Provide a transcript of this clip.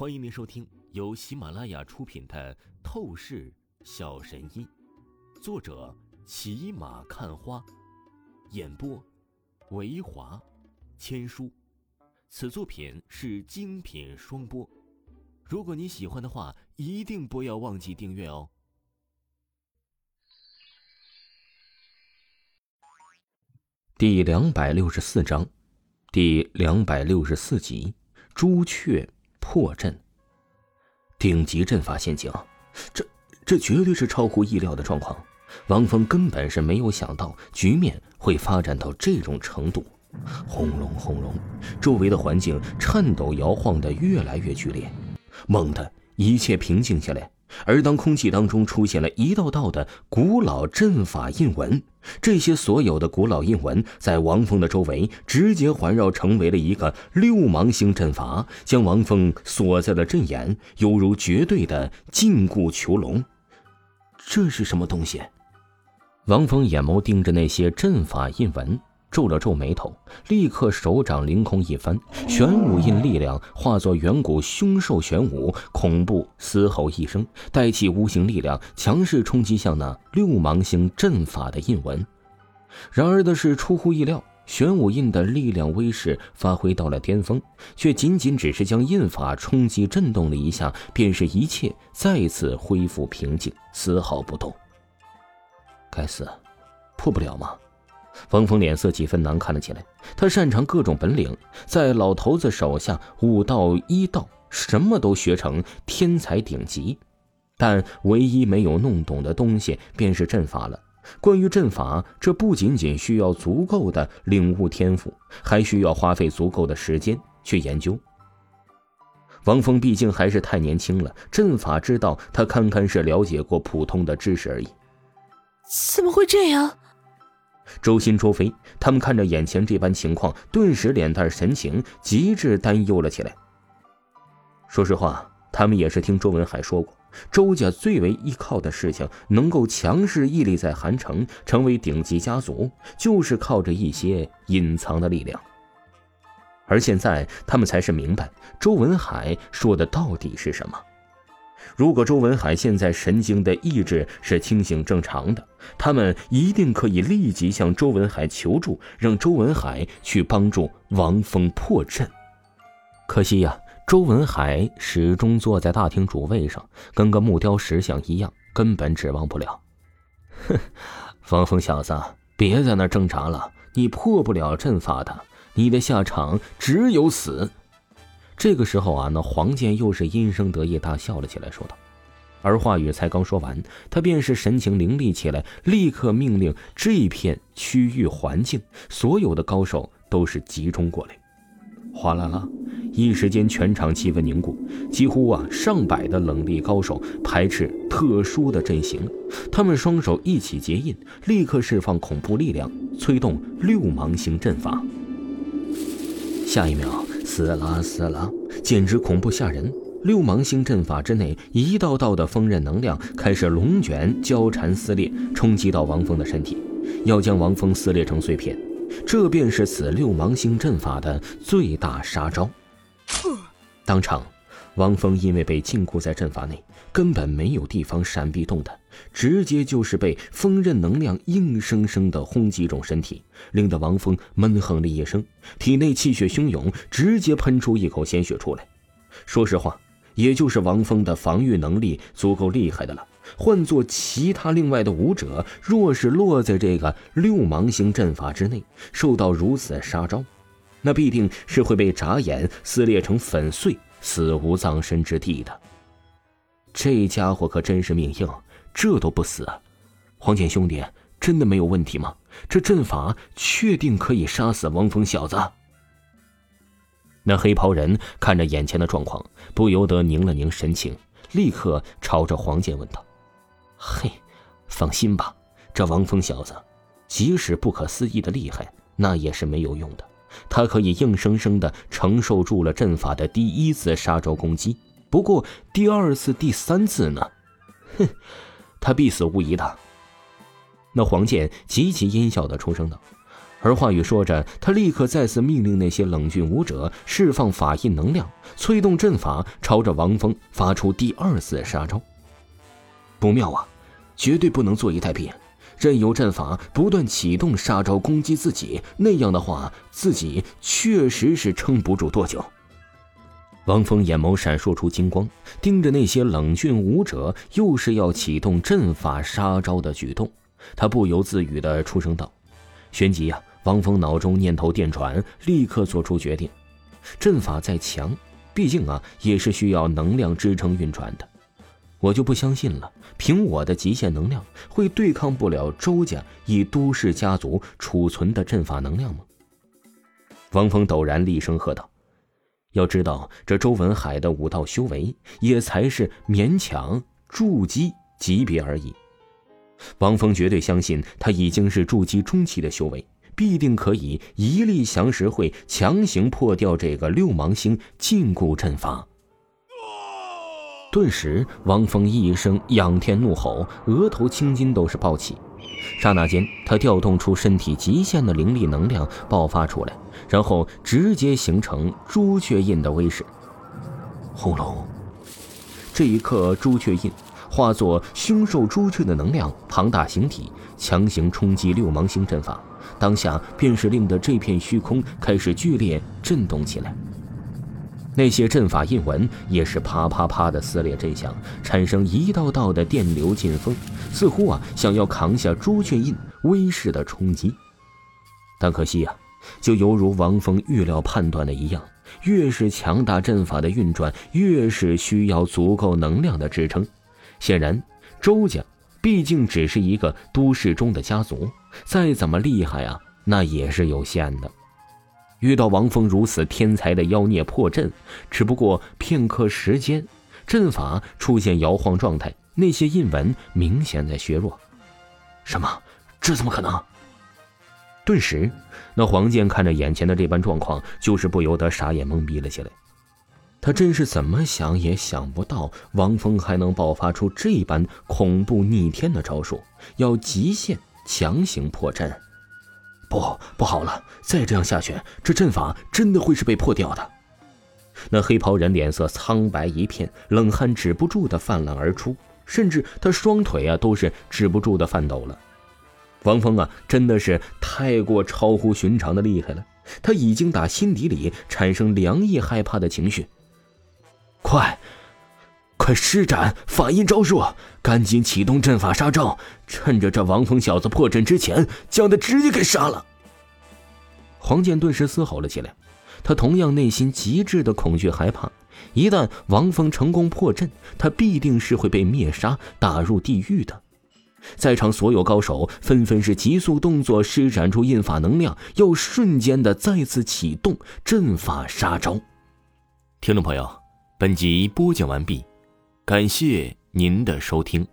欢迎您收听由喜马拉雅出品的《透视小神医》，作者骑马看花，演播维华千书。此作品是精品双播。如果你喜欢的话，一定不要忘记订阅哦。第两百六十四章，第两百六十四集，朱雀。破阵，顶级阵法陷阱，这这绝对是超乎意料的状况。王峰根本是没有想到局面会发展到这种程度。轰隆轰隆，周围的环境颤抖摇晃的越来越剧烈，猛地一切平静下来。而当空气当中出现了一道道的古老阵法印纹，这些所有的古老印纹在王峰的周围直接环绕，成为了一个六芒星阵法，将王峰锁在了阵眼，犹如绝对的禁锢囚笼。这是什么东西？王峰眼眸盯着那些阵法印纹。皱了皱眉头，立刻手掌凌空一翻，玄武印力量化作远古凶兽玄武，恐怖嘶吼一声，带起无形力量，强势冲击向那六芒星阵法的印纹。然而的是出乎意料，玄武印的力量威势发挥到了巅峰，却仅仅只是将印法冲击震动了一下，便是一切再次恢复平静，丝毫不动。该死，破不了吗？王峰脸色几分难看了起来。他擅长各种本领，在老头子手下武道、医道什么都学成天才顶级，但唯一没有弄懂的东西便是阵法了。关于阵法，这不仅仅需要足够的领悟天赋，还需要花费足够的时间去研究。王峰毕竟还是太年轻了，阵法之道他堪堪是了解过普通的知识而已。怎么会这样？周鑫、周飞他们看着眼前这般情况，顿时脸蛋神情极致担忧了起来。说实话，他们也是听周文海说过，周家最为依靠的事情，能够强势屹立在韩城，成为顶级家族，就是靠着一些隐藏的力量。而现在，他们才是明白周文海说的到底是什么。如果周文海现在神经的意志是清醒正常的，他们一定可以立即向周文海求助，让周文海去帮助王峰破阵。可惜呀，周文海始终坐在大厅主位上，跟个木雕石像一样，根本指望不了。哼，王峰小子，别在那挣扎了，你破不了阵法的，你的下场只有死。这个时候啊，那黄健又是阴声得意大笑了起来，说道：“而话语才刚说完，他便是神情凌厉起来，立刻命令这片区域环境所有的高手都是集中过来。”哗啦啦，一时间全场气氛凝固，几乎啊上百的冷厉高手排斥特殊的阵型，他们双手一起结印，立刻释放恐怖力量，催动六芒星阵法。下一秒。撕拉撕拉，简直恐怖吓人！六芒星阵法之内，一道道的锋刃能量开始龙卷交缠撕裂，冲击到王峰的身体，要将王峰撕裂成碎片。这便是此六芒星阵法的最大杀招。当场，王峰因为被禁锢在阵法内，根本没有地方闪避动弹，直接就是被锋刃能量硬生生的轰击中身体，令得王峰闷哼了一声，体内气血汹涌，直接喷出一口鲜血出来。说实话，也就是王峰的防御能力足够厉害的了。换做其他另外的武者，若是落在这个六芒星阵法之内，受到如此杀招，那必定是会被眨眼撕裂成粉碎，死无葬身之地的。这家伙可真是命硬，这都不死。黄健兄弟，真的没有问题吗？这阵法确定可以杀死王峰小子？那黑袍人看着眼前的状况，不由得凝了凝神情，立刻朝着黄健问道：“嘿，放心吧，这王峰小子，即使不可思议的厉害，那也是没有用的。他可以硬生生的承受住了阵法的第一次杀招攻击。”不过第二次、第三次呢？哼，他必死无疑的。那黄健极其阴笑的出声道：“而话语说着，他立刻再次命令那些冷峻武者释放法印能量，催动阵法，朝着王峰发出第二次杀招。不妙啊！绝对不能坐以待毙，任由阵法不断启动杀招攻击自己，那样的话，自己确实是撑不住多久。王峰眼眸闪烁出金光，盯着那些冷峻武者，又是要启动阵法杀招的举动，他不由自语的出声道：“旋即呀！”王峰脑中念头电转，立刻做出决定：阵法再强，毕竟啊也是需要能量支撑运转的。我就不相信了，凭我的极限能量会对抗不了周家以都市家族储存的阵法能量吗？王峰陡然厉声喝道：“要知道，这周文海的武道修为也才是勉强筑基级别而已。王峰绝对相信，他已经是筑基中期的修为。”必定可以一力降十会，强行破掉这个六芒星禁锢阵法。顿时，王峰一声仰天怒吼，额头青筋都是暴起。刹那间，他调动出身体极限的灵力能量爆发出来，然后直接形成朱雀印的威势。轰隆！这一刻，朱雀印化作凶兽朱雀的能量庞大形体，强行冲击六芒星阵法。当下便是令得这片虚空开始剧烈震动起来，那些阵法印纹也是啪啪啪的撕裂震响，产生一道道的电流劲风，似乎啊想要扛下朱雀印威势的冲击。但可惜啊，就犹如王峰预料判断的一样，越是强大阵法的运转，越是需要足够能量的支撑。显然，周家。毕竟只是一个都市中的家族，再怎么厉害啊，那也是有限的。遇到王峰如此天才的妖孽破阵，只不过片刻时间，阵法出现摇晃状态，那些印纹明显在削弱。什么？这怎么可能？顿时，那黄健看着眼前的这般状况，就是不由得傻眼懵逼了起来。他真是怎么想也想不到，王峰还能爆发出这般恐怖逆天的招数，要极限强行破阵。不，不好了！再这样下去，这阵法真的会是被破掉的。那黑袍人脸色苍白一片，冷汗止不住的泛滥而出，甚至他双腿啊都是止不住的颤抖了。王峰啊，真的是太过超乎寻常的厉害了，他已经打心底里产生凉意害怕的情绪。快，快施展法印招数，赶紧启动阵法杀招，趁着这王峰小子破阵之前，将他直接给杀了。黄健顿时嘶吼了起来，他同样内心极致的恐惧害怕，一旦王峰成功破阵，他必定是会被灭杀、打入地狱的。在场所有高手纷纷是急速动作，施展出印法能量，又瞬间的再次启动阵法杀招。听众朋友。本集播讲完毕，感谢您的收听。